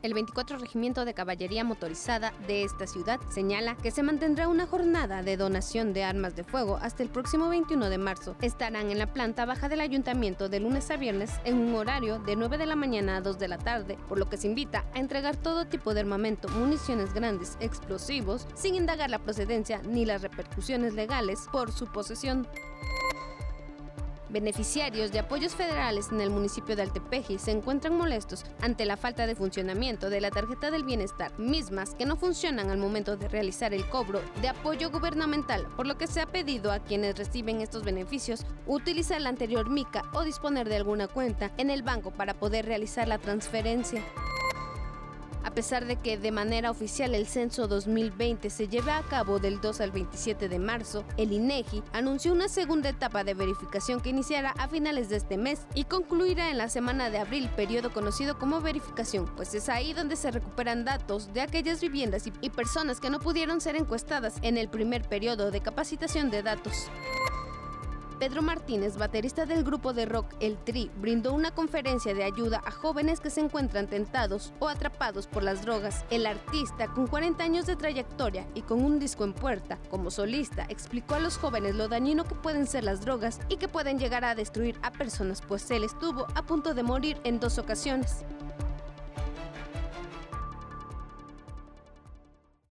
El 24 Regimiento de Caballería Motorizada de esta ciudad señala que se mantendrá una jornada de donación de armas de fuego hasta el próximo 21 de marzo. Estarán en la planta baja del ayuntamiento de lunes a viernes en un horario de 9 de la mañana a 2 de la tarde, por lo que se invita a entregar todo tipo de armamento, municiones grandes, explosivos, sin indagar la procedencia ni las repercusiones legales por su posesión. Beneficiarios de apoyos federales en el municipio de Altepeji se encuentran molestos ante la falta de funcionamiento de la tarjeta del bienestar, mismas que no funcionan al momento de realizar el cobro de apoyo gubernamental, por lo que se ha pedido a quienes reciben estos beneficios utilizar la anterior mica o disponer de alguna cuenta en el banco para poder realizar la transferencia. A pesar de que de manera oficial el censo 2020 se lleve a cabo del 2 al 27 de marzo, el INEGI anunció una segunda etapa de verificación que iniciará a finales de este mes y concluirá en la semana de abril, periodo conocido como verificación, pues es ahí donde se recuperan datos de aquellas viviendas y personas que no pudieron ser encuestadas en el primer periodo de capacitación de datos. Pedro Martínez, baterista del grupo de rock El Tri, brindó una conferencia de ayuda a jóvenes que se encuentran tentados o atrapados por las drogas. El artista, con 40 años de trayectoria y con un disco en puerta, como solista, explicó a los jóvenes lo dañino que pueden ser las drogas y que pueden llegar a destruir a personas, pues él estuvo a punto de morir en dos ocasiones.